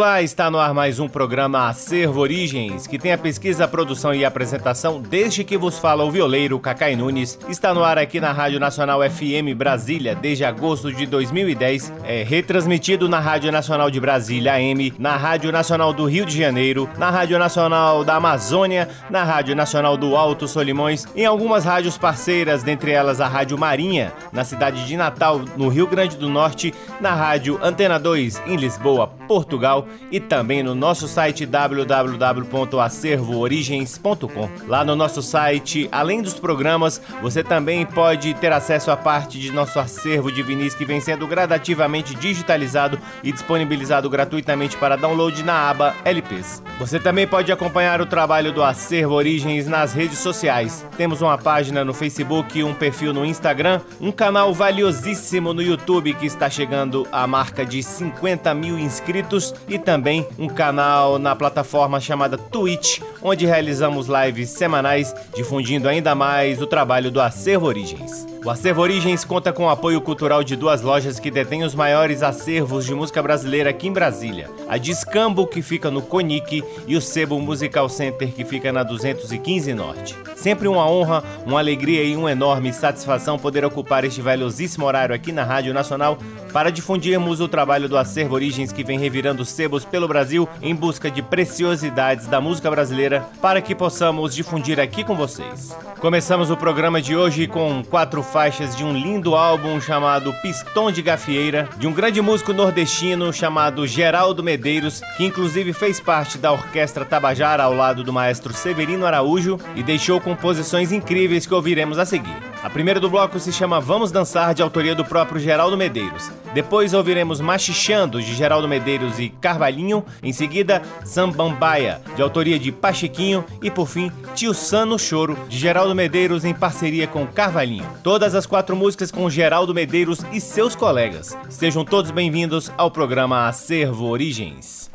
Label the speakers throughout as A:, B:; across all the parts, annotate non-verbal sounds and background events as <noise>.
A: Olá, está no ar mais um programa Acervo Origens, que tem a pesquisa, produção e apresentação desde que vos fala o violeiro Cacai Nunes. Está no ar aqui na Rádio Nacional FM Brasília desde agosto de 2010. É retransmitido na Rádio Nacional de Brasília AM, na Rádio Nacional do Rio de Janeiro, na Rádio Nacional da Amazônia, na Rádio Nacional do Alto Solimões, em algumas rádios parceiras, dentre elas a Rádio Marinha, na cidade de Natal, no Rio Grande do Norte, na Rádio Antena 2 em Lisboa, Portugal e também no nosso site www.acervoorigens.com. Lá no nosso site, além dos programas, você também pode ter acesso a parte de nosso acervo de vinis que vem sendo gradativamente digitalizado e disponibilizado gratuitamente para download na aba LPs. Você também pode acompanhar o trabalho do Acervo Origens nas redes sociais. Temos uma página no Facebook, um perfil no Instagram, um canal valiosíssimo no YouTube que está chegando à marca de 50 mil inscritos e também um canal na plataforma chamada Twitch, onde realizamos lives semanais difundindo ainda mais o trabalho do Acervo Origens. O Acervo Origens conta com o apoio cultural de duas lojas que detêm os maiores acervos de música brasileira aqui em Brasília. A Discambo, que fica no Conic, e o Sebo Musical Center, que fica na 215 Norte. Sempre uma honra, uma alegria e uma enorme satisfação poder ocupar este valiosíssimo horário aqui na Rádio Nacional para difundirmos o trabalho do Acervo Origens que vem revirando sebos pelo Brasil em busca de preciosidades da música brasileira para que possamos difundir aqui com vocês. Começamos o programa de hoje com quatro faixas de um lindo álbum chamado Pistão de Gafieira, de um grande músico nordestino chamado Geraldo Medeiros, que inclusive fez parte da Orquestra Tabajara ao lado do maestro Severino Araújo e deixou composições incríveis que ouviremos a seguir. A primeira do bloco se chama Vamos Dançar, de autoria do próprio Geraldo Medeiros. Depois ouviremos Machichando, de Geraldo Medeiros e Carvalhinho. Em seguida, Sambambaia, de autoria de Pachequinho. E por fim, Tio Sano Choro, de Geraldo Medeiros em parceria com Carvalhinho. Todas as quatro músicas com Geraldo Medeiros e seus colegas. Sejam todos bem-vindos ao programa Acervo Origens.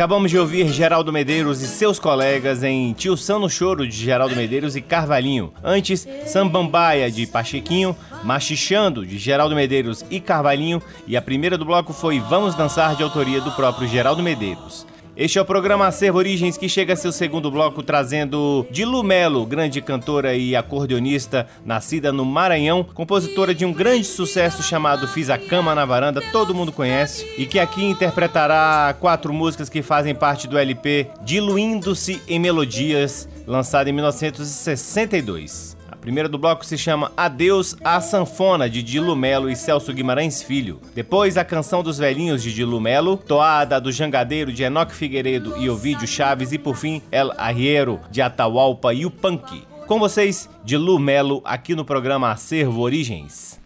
A: Acabamos de ouvir Geraldo Medeiros e seus colegas em Tio São no Choro de Geraldo Medeiros e Carvalhinho. Antes, Sambambaia de Pachequinho, Machichando de Geraldo Medeiros e Carvalhinho. E a primeira do bloco foi Vamos Dançar de autoria do próprio Geraldo Medeiros. Este é o programa Acervo Origens que chega a seu segundo bloco trazendo Dilu Melo, grande cantora e acordeonista, nascida no Maranhão, compositora de um grande sucesso chamado Fiz a Cama na Varanda, todo mundo conhece, e que aqui interpretará quatro músicas que fazem parte do LP Diluindo-se em Melodias, lançado em 1962 primeira do bloco se chama Adeus à Sanfona, de Dilo Melo e Celso Guimarães Filho. Depois, a Canção dos Velhinhos, de Dilo Melo, Toada do Jangadeiro, de Enoque Figueiredo e Ovídio Chaves, e por fim, El Arriero, de Atahualpa e o Punk. Com vocês, Dilu Melo, aqui no programa Acervo Origens.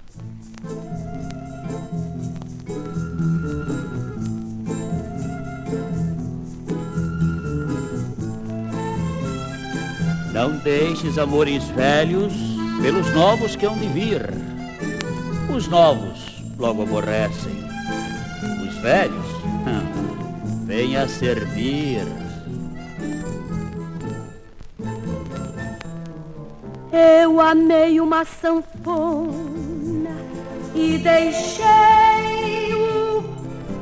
B: Não deixes amores velhos pelos novos que hão de vir. Os novos logo aborrecem. Os velhos, hum, <laughs> vêm a servir.
C: Eu amei uma sanfona e deixei o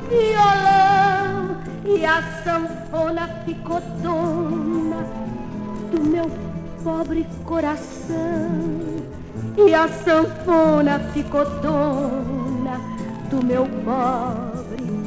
C: violão e a sanfona ficou dona do meu pobre coração. E a sanfona ficou dona do meu pobre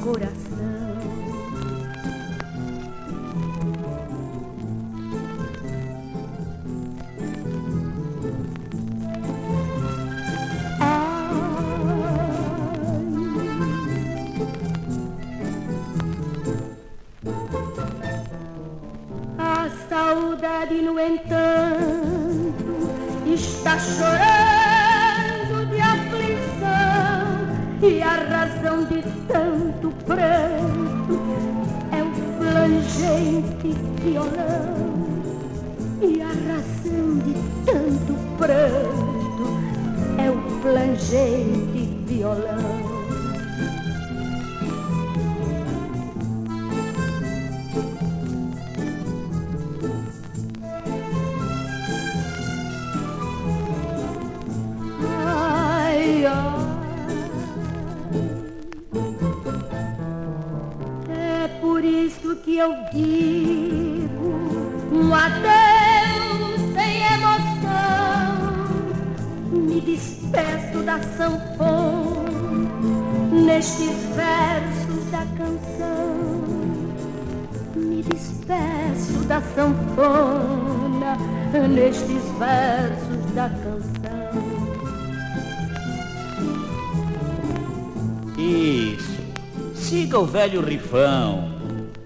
B: velho rifão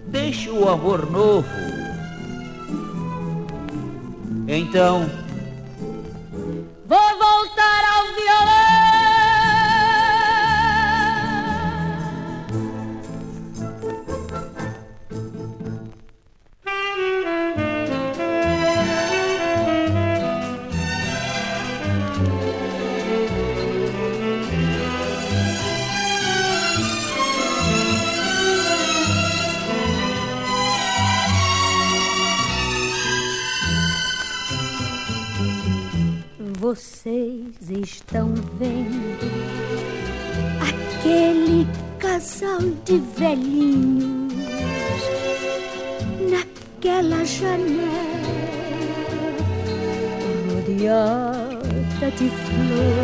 B: deixe o amor novo. Então,
C: vendo aquele casal de velhinhos naquela janela rodeada de flor.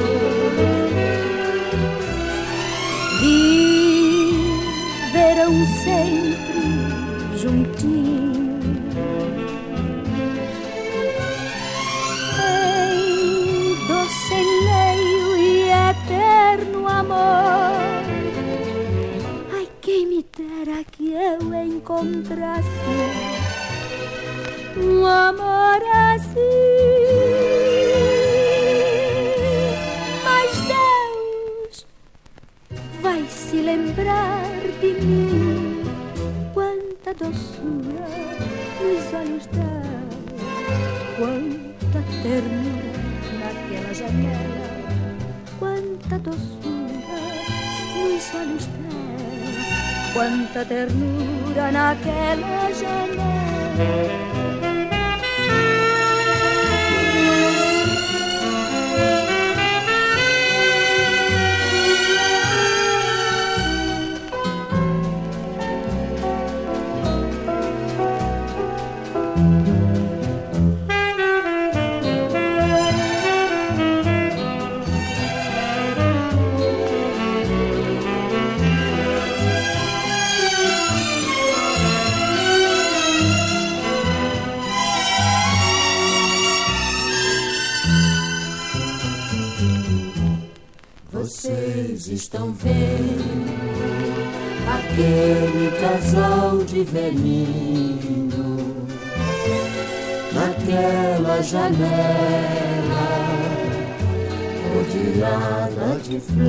C: de
D: flor.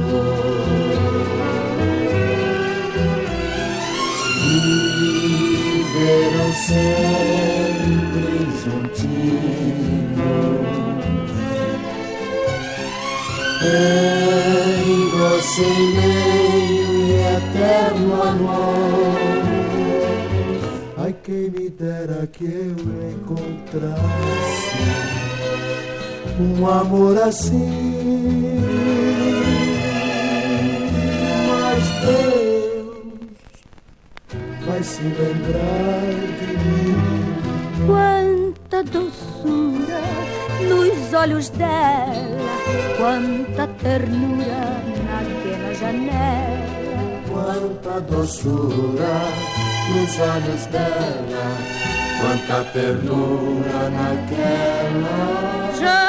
D: Viverão sempre juntinhos. Em você meio eterno amor. Ai, quem me dera que eu encontrasse um amor assim.
C: doçura nos olhos dela, quanta ternura naquela. Já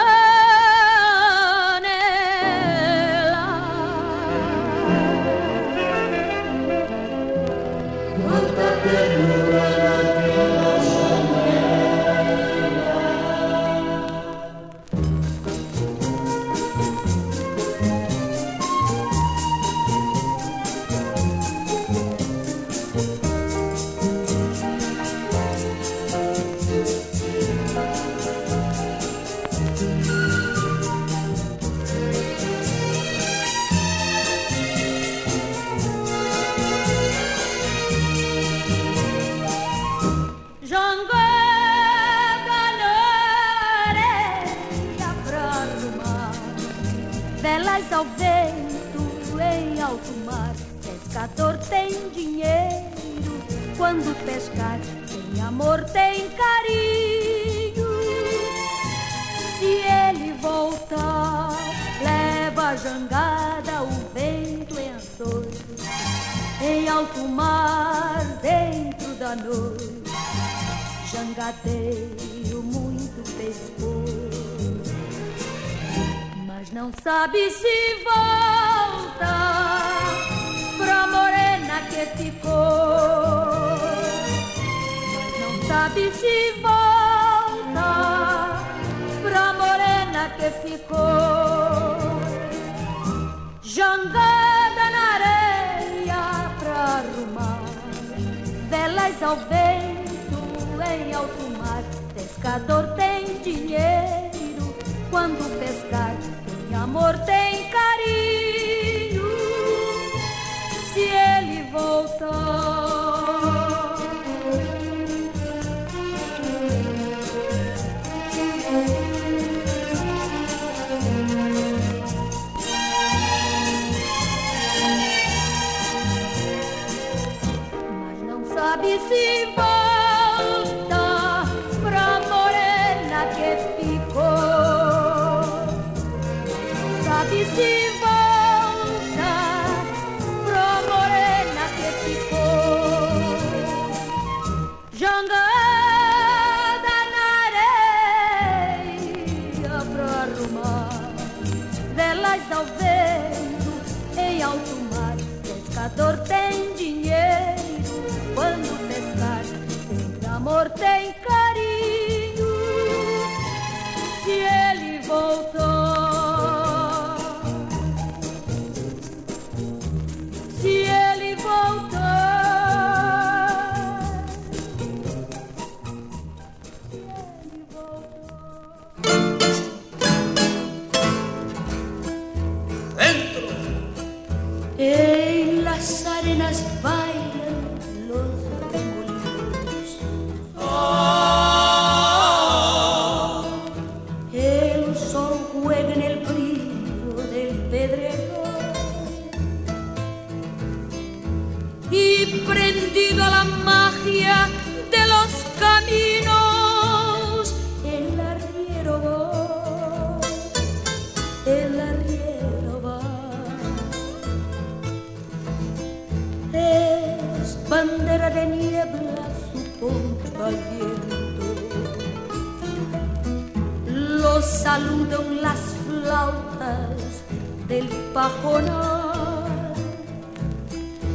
C: del pajonal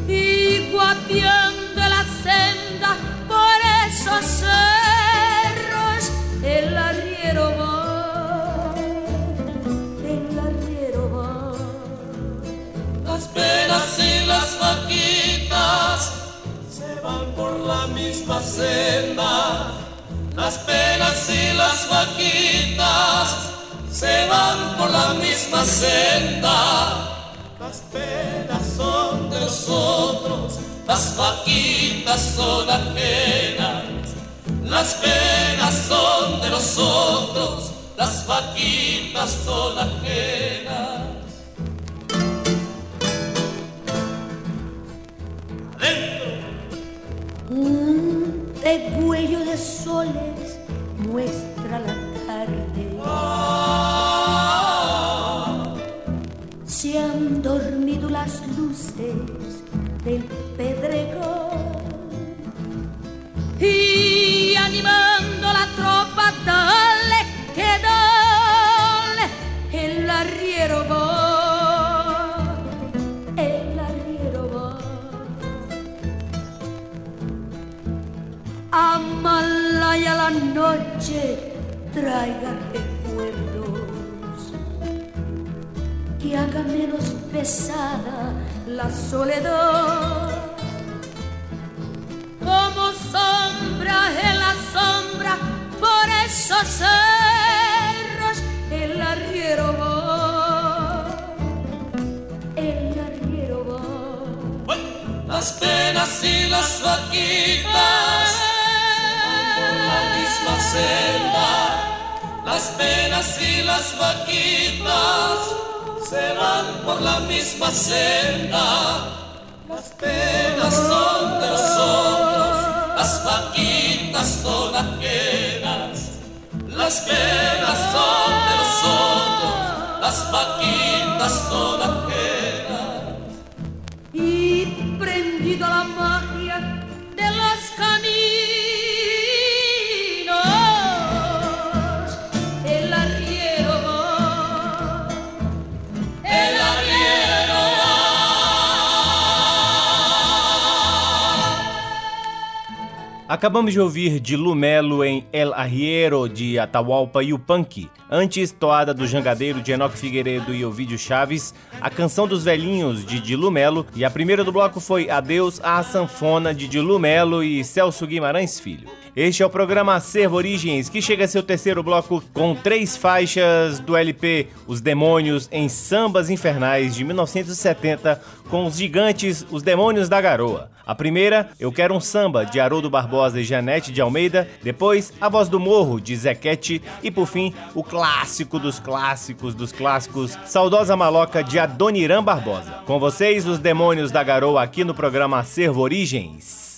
C: y guapiando la senda por esos cerros el arriero va, el arriero va.
E: Las penas y las vaquitas se van por la misma senda. Las penas y las vaquitas se van por la misma senda. Las penas son de nosotros, las vaquitas son ajenas. Las penas son de nosotros, las vaquitas son ajenas.
C: Un degüello de soles muestra la tarde. Se han dormido las luces del pedregón y animando la tropa, dale que dale, el arriero va, el arriero va. Amalaya la noche traiga recuerdos que haga menos pesada la soledad. Como sombra en la sombra por esos cerros el arriero va, el arriero va.
E: Las penas y las vaquitas por la misma senda. Las penas y las vaquitas se van por la misma senda. Las penas son de nosotros, las vaquitas son ajenas. Las penas son de nosotros, las vaquitas son ajenas.
C: y prendido la magia de los caminos,
A: Acabamos de ouvir de Lumelo em El Arriero de Atahualpa Yupanqui. Antes, toada do Jangadeiro de Enoque Figueiredo e Ovídio Chaves, a canção dos velhinhos de Dilu Melo e a primeira do bloco foi Adeus à Sanfona de Dilu Melo e Celso Guimarães Filho. Este é o programa Acervo Origens, que chega a seu terceiro bloco com três faixas do LP Os Demônios em Sambas Infernais de 1970 com os gigantes Os Demônios da Garoa. A primeira, Eu Quero um Samba, de Haroldo Barbosa e Janete de Almeida. Depois, A Voz do Morro, de Zequete. E por fim, o clássico dos clássicos dos clássicos, Saudosa Maloca, de Adoniran Barbosa. Com vocês, Os Demônios da Garoa, aqui no programa Acervo Origens.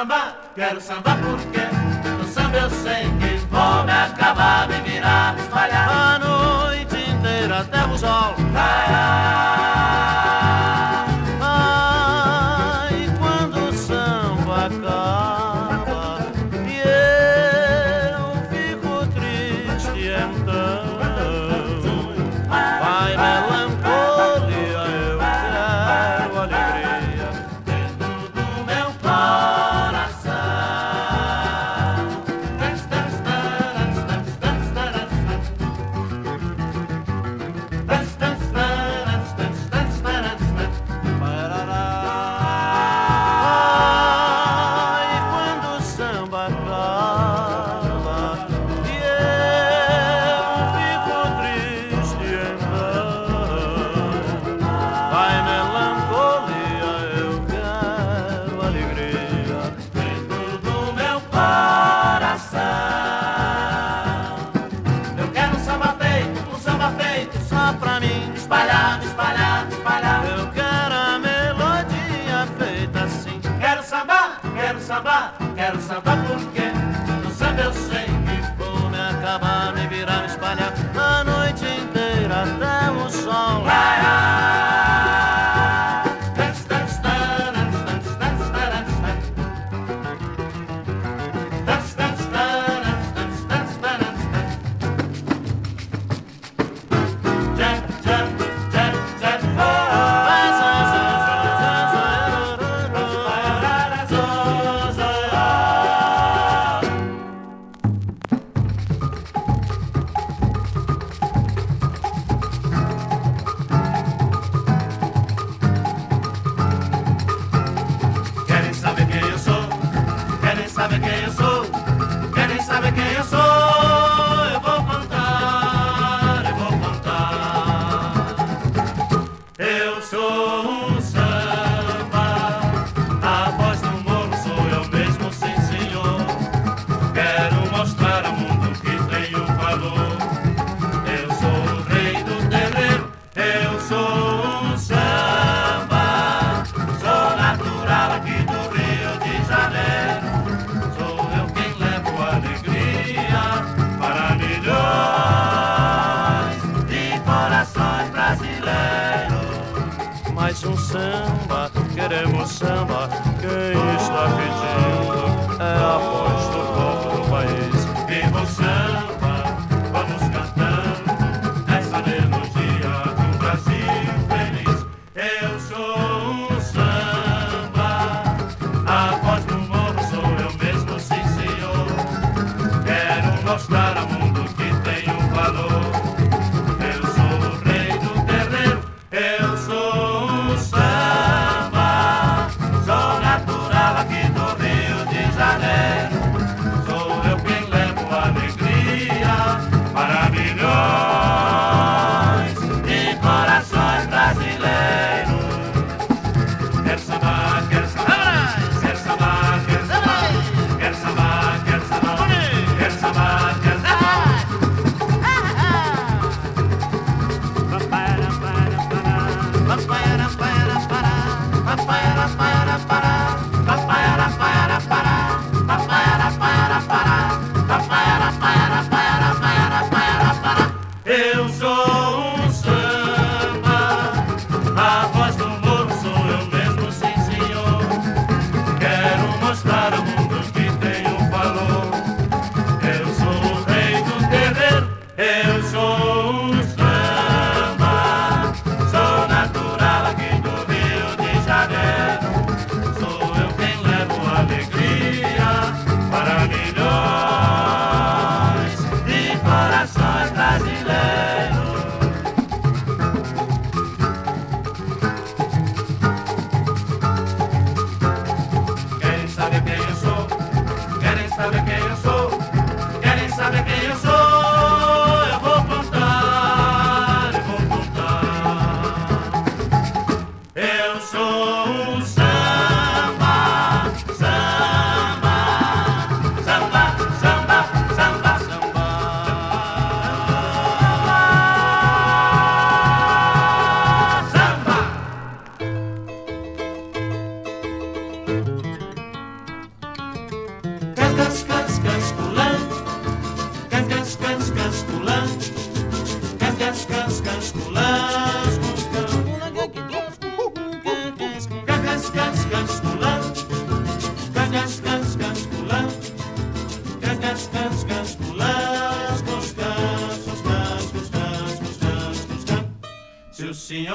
E: Samba, quero
F: samba porque no samba eu sei que vou me acabar, me virar, espalhar
G: a noite inteira até o sol.
F: Zona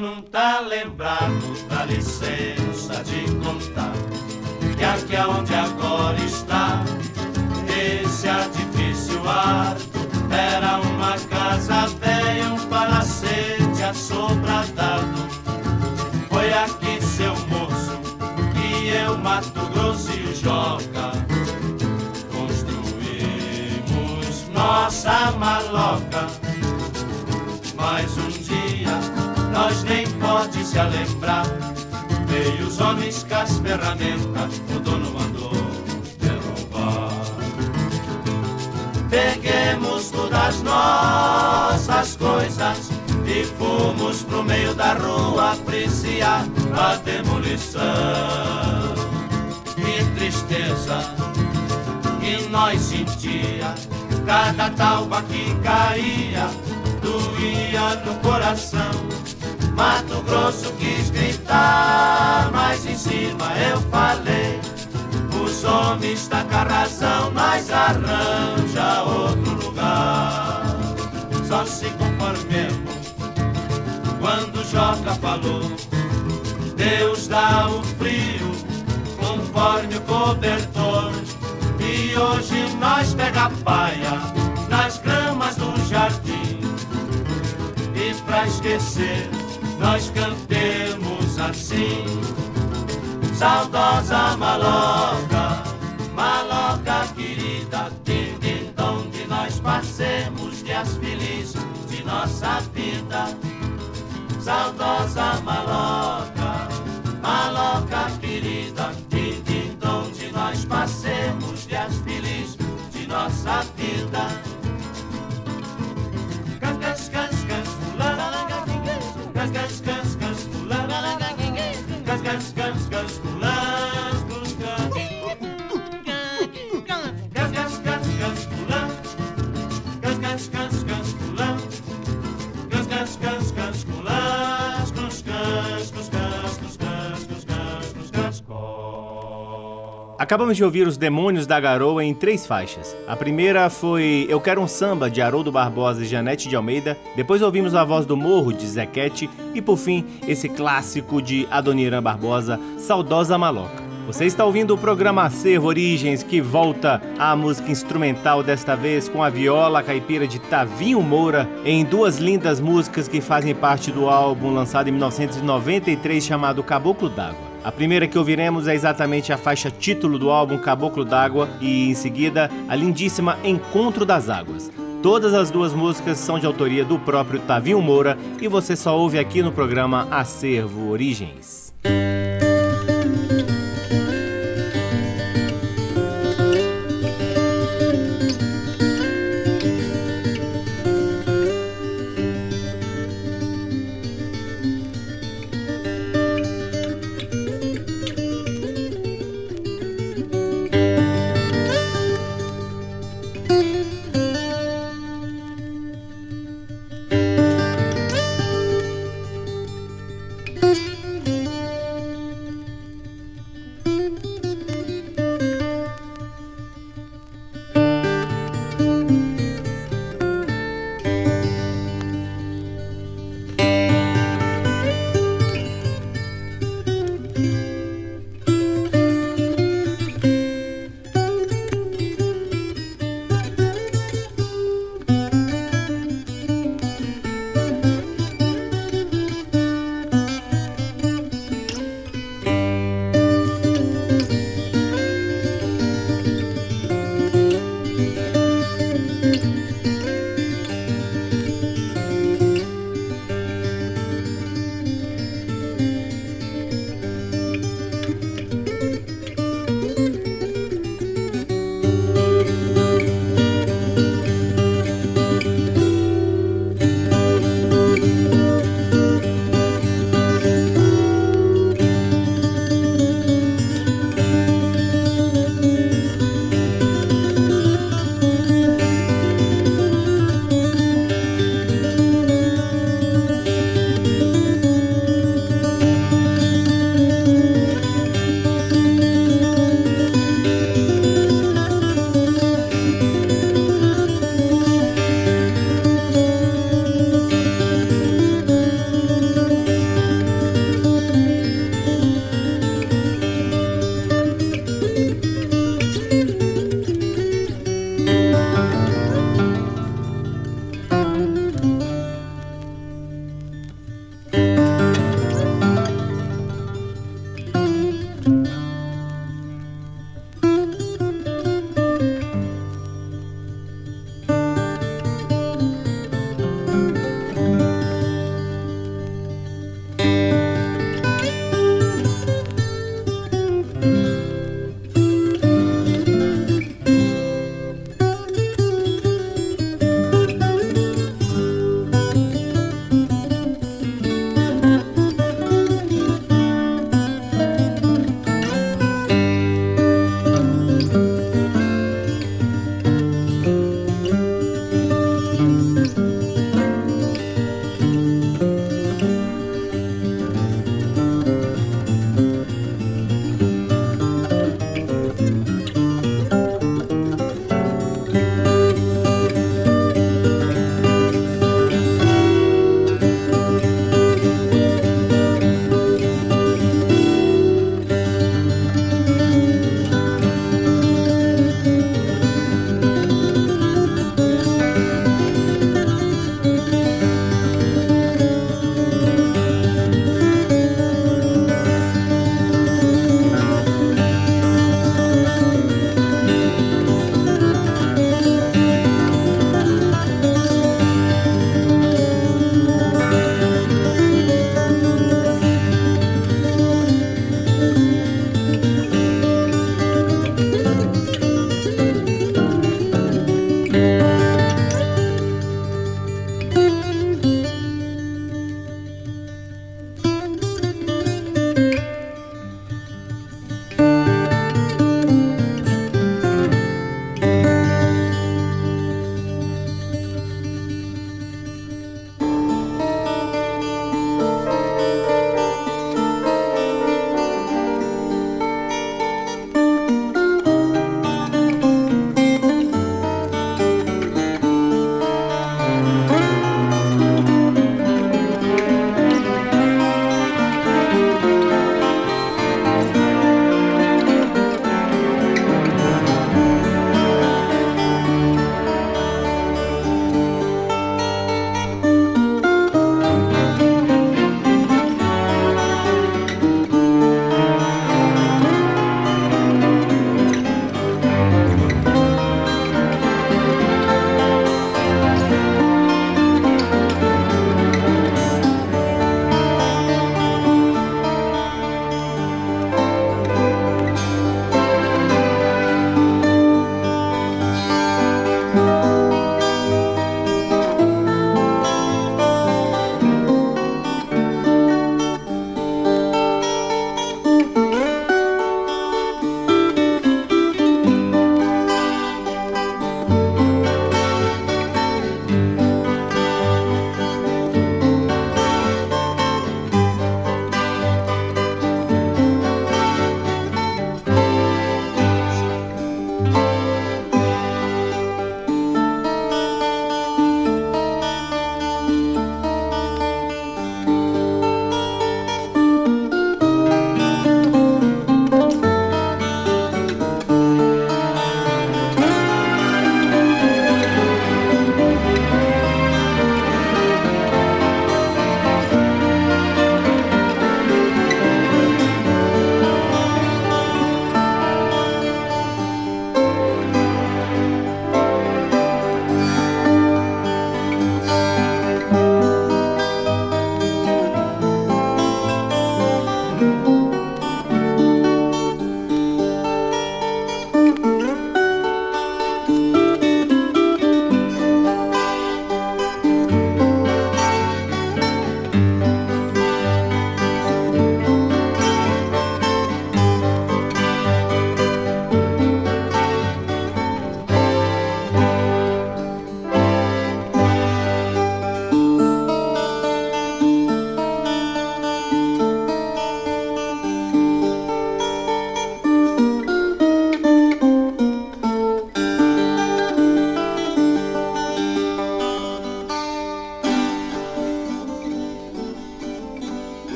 F: não tá lembrado, dá licença de contar. Que aqui aonde agora está, se lembrar. Veio os homens com as ferramentas, o dono mandou derrubar. Peguemos todas as nossas coisas e fomos pro meio da rua apreciar a demolição. Que tristeza que nós sentia, cada talba que caía doía no coração. Mato Grosso quis gritar, mas em cima eu falei. Os homens tá com a razão, nós arranja outro lugar. Só se conformemos quando Joca falou. Deus dá o frio conforme o cobertor. E hoje nós pega a paia nas gramas do jardim. E pra esquecer, nós cantemos assim. Saudosa maloca, maloca querida, de onde nós passemos dias felizes de nossa vida. Saudosa maloca, maloca querida, de onde nós passemos dias felizes de nossa vida. elegancka school.
A: Acabamos de ouvir Os Demônios da Garoa em três faixas. A primeira foi Eu Quero um Samba, de Haroldo Barbosa e Janete de Almeida. Depois ouvimos A Voz do Morro, de Zequete. E por fim, esse clássico de Adoniran Barbosa, Saudosa Maloca. Você está ouvindo o programa Acervo Origens, que volta à música instrumental, desta vez com a viola caipira de Tavinho Moura, em duas lindas músicas que fazem parte do álbum lançado em 1993 chamado Caboclo d'Água. A primeira que ouviremos é exatamente a faixa título do álbum Caboclo d'Água e, em seguida, a lindíssima Encontro das Águas. Todas as duas músicas são de autoria do próprio Tavinho Moura e você só ouve aqui no programa Acervo Origens.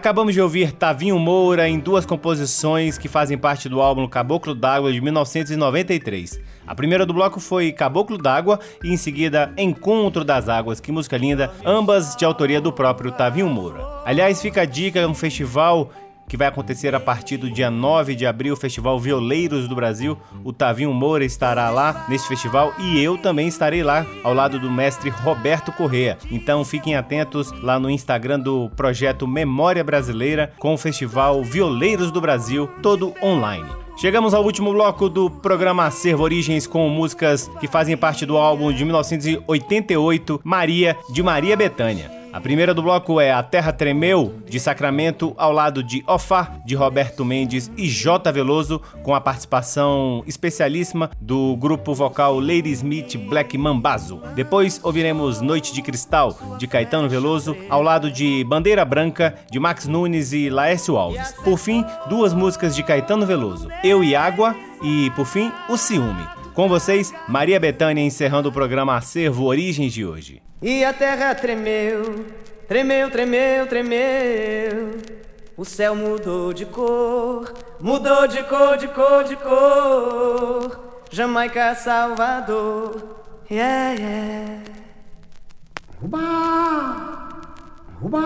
A: Acabamos de ouvir Tavinho Moura em duas composições que fazem parte do álbum Caboclo d'Água de 1993. A primeira do bloco foi Caboclo d'Água e em seguida Encontro das Águas, que música linda, ambas de autoria do próprio Tavinho Moura. Aliás, fica a dica, é um festival que vai acontecer a partir do dia 9 de abril, o Festival Violeiros do Brasil. O Tavinho Moura estará lá nesse festival e eu também estarei lá ao lado do mestre Roberto Correa. Então fiquem atentos lá no Instagram do projeto Memória Brasileira com o Festival Violeiros do Brasil, todo online. Chegamos ao último bloco do programa Acervo Origens com músicas que fazem parte do álbum de 1988, Maria, de Maria Bethânia. A primeira do bloco é A Terra Tremeu, de Sacramento, ao lado de Ofá, de Roberto Mendes e J. Veloso, com a participação especialíssima do grupo vocal Lady Smith Black Mambazo. Depois ouviremos Noite de Cristal, de Caetano Veloso, ao lado de Bandeira Branca, de Max Nunes e Laércio Alves. Por fim, duas músicas de Caetano Veloso, Eu e Água e, por fim, O Ciúme. Com vocês, Maria Bethânia encerrando o programa Acervo Origens de hoje.
H: E a terra tremeu, tremeu, tremeu, tremeu. O céu mudou de cor, mudou de cor, de cor, de cor. Jamaica, Salvador, yeah, yeah.
D: Uba, uba,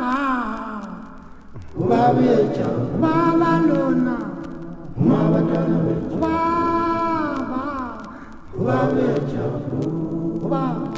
D: ba, uba beja, uba balona, uba batana beja, uba ba, uba beja, uba.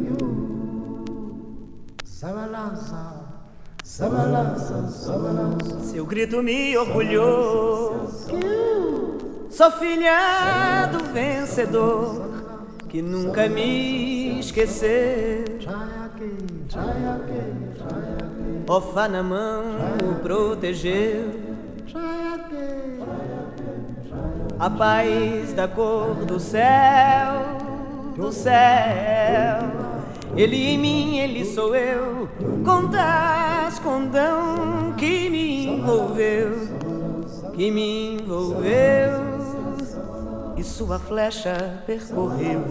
H: Seu grito me orgulhou. Sou filha do vencedor que nunca me esqueceu. Ofa na o protegeu. A paz da cor do céu no céu. Ele em mim, ele sou eu, contas condão que me envolveu, que me envolveu. E sua flecha percorreu.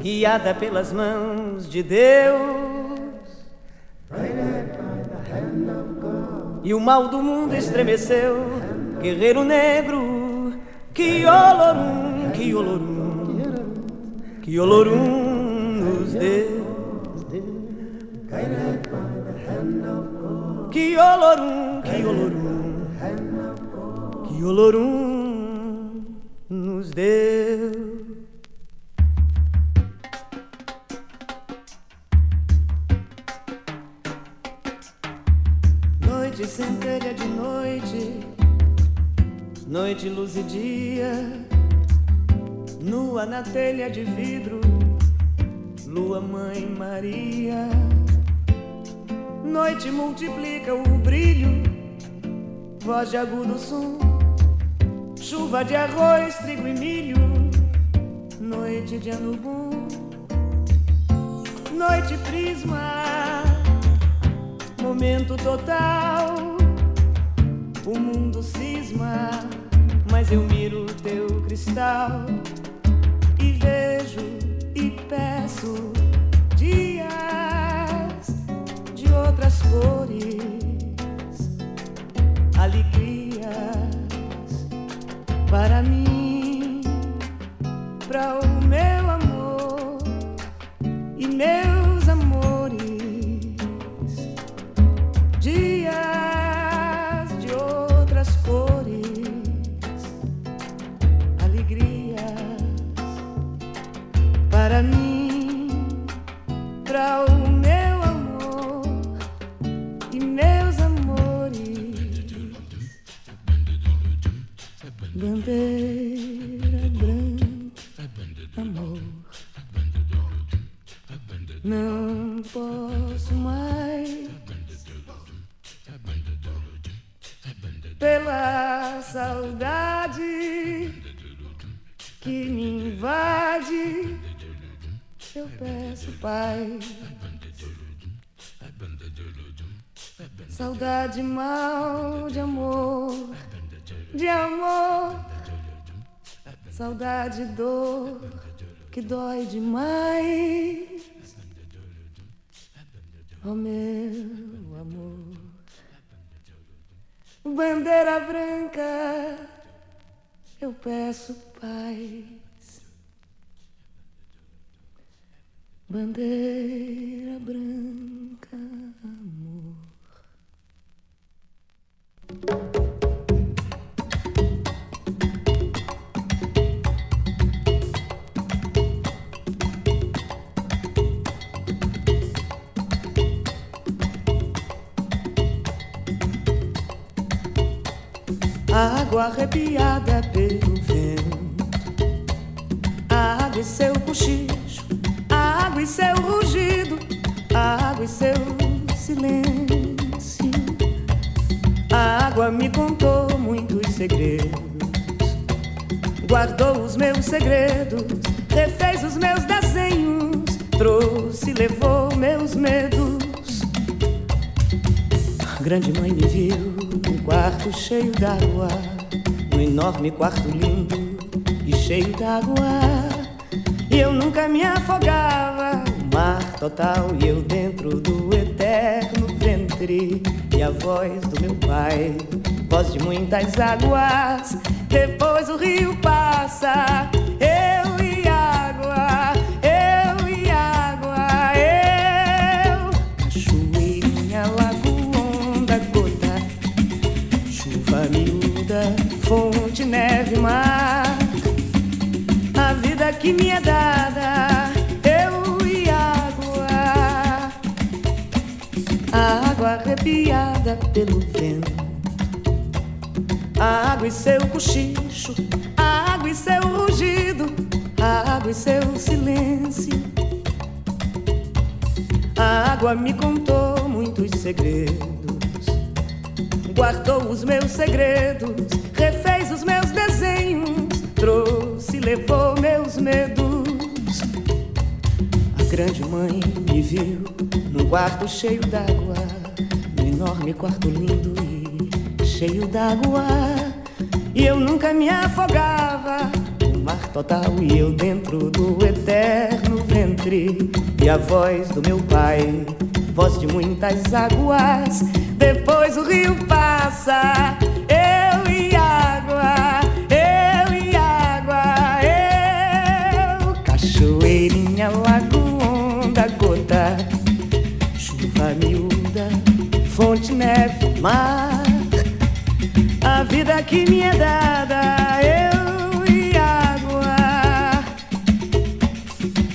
H: Guiada pelas mãos de Deus, e o mal do mundo estremeceu, guerreiro negro que olorum, que olorum, que olorum nos deu. Que olorum, que olorum, que olorum nos deu. Noite centelha de noite Noite, luz e dia, nua na telha de vidro, lua, mãe Maria. Noite multiplica o brilho, voz de agudo som, chuva de arroz, trigo e milho, noite de ano bom, noite prisma, momento total, o mundo cisma mas eu miro teu cristal vejo e peço dias de outras cores, alegrias para mim, para o meu amor e meus saudade que me invade. Eu peço, Pai. Saudade mal de amor, de amor. Saudade dor que dói demais. Oh meu amor, bandeira branca, eu peço paz. Bandeira branca, amor. Água arrepiada pelo vento, água e seu cochicho, água e seu rugido, água e seu silêncio. A água me contou muitos segredos, guardou os meus segredos, refez os meus desenhos, trouxe levou meus medos. Grande mãe me viu num quarto cheio d'água, um enorme quarto lindo e cheio d'água. E eu nunca me afogava, mar total e eu dentro do eterno ventre. E a voz do meu pai, voz de muitas águas. Depois o rio passa, que me é dada, eu e água. A água arrepiada pelo vento. A água e seu cochicho, a água e seu rugido, a água e seu silêncio. A água me contou muitos segredos, guardou os meus segredos, refez os meus desenhos, trouxe levou meus medos. A grande mãe me viu num quarto cheio d'água, num enorme quarto lindo e cheio d'água. E eu nunca me afogava, o mar total e eu dentro do eterno ventre. E a voz do meu pai, voz de muitas águas. Depois o rio passa, que me é dada, eu e água.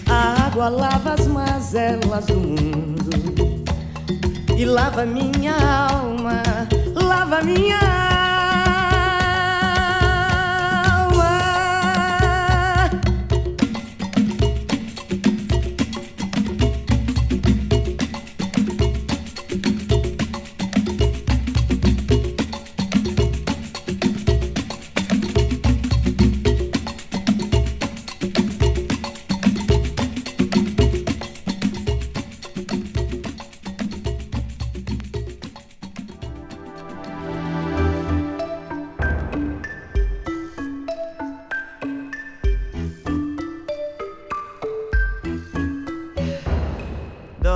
H: A água lava as mazelas do mundo e lava minha alma, lava minha alma.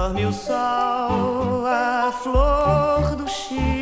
H: Dorme o sol, a flor do Chico,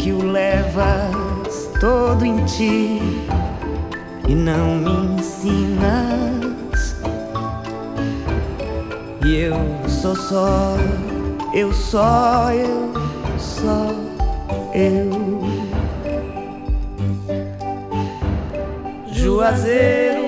H: que o levas todo em ti e não me ensinas. E eu sou só, eu só, eu só, eu. Juazeiro,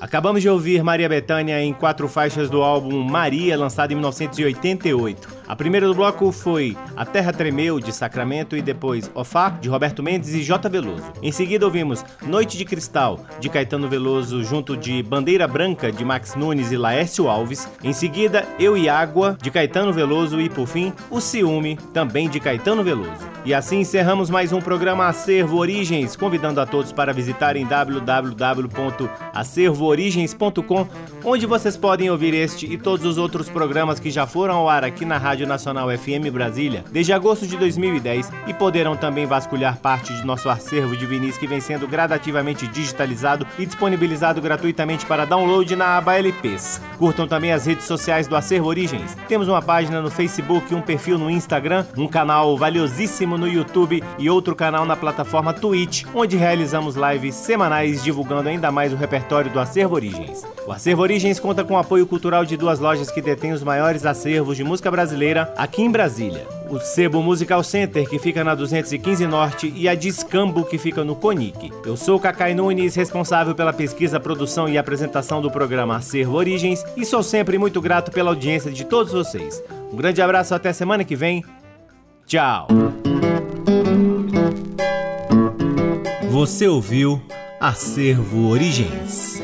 A: Acabamos de ouvir Maria Bethânia em quatro faixas do álbum Maria, lançado em 1988. A primeira do bloco foi A Terra Tremeu, de Sacramento, e depois Ofá, de Roberto Mendes e J. Veloso. Em seguida ouvimos Noite de Cristal, de Caetano Veloso, junto de Bandeira Branca, de Max Nunes e Laércio Alves. Em seguida, Eu e Água, de Caetano Veloso, e por fim, O Ciúme, também de Caetano Veloso. E assim encerramos mais um programa Acervo Origens, convidando a todos para visitarem www.acervoorigens.com, onde vocês podem ouvir este e todos os outros programas que já foram ao ar aqui na Rádio Nacional FM Brasília desde agosto de 2010 e poderão também vasculhar parte de nosso acervo de vinis que vem sendo gradativamente digitalizado e disponibilizado gratuitamente para download na aba LPs. Curtam também as redes sociais do Acervo Origens. Temos uma página no Facebook, um perfil no Instagram, um canal valiosíssimo no YouTube e outro canal na plataforma Twitch, onde realizamos lives semanais divulgando ainda mais o repertório do Acervo Origens. O Acervo Origens conta com o apoio cultural de duas lojas que detêm os maiores acervos de música brasileira aqui em Brasília. O Sebo Musical Center, que fica na 215 Norte, e a Discambo, que fica no Conic. Eu sou o Cacai Nunes, responsável pela pesquisa, produção e apresentação do programa Acervo Origens, e sou sempre muito grato pela audiência de todos vocês. Um grande abraço até semana que vem. Tchau! Você ouviu Acervo Origens.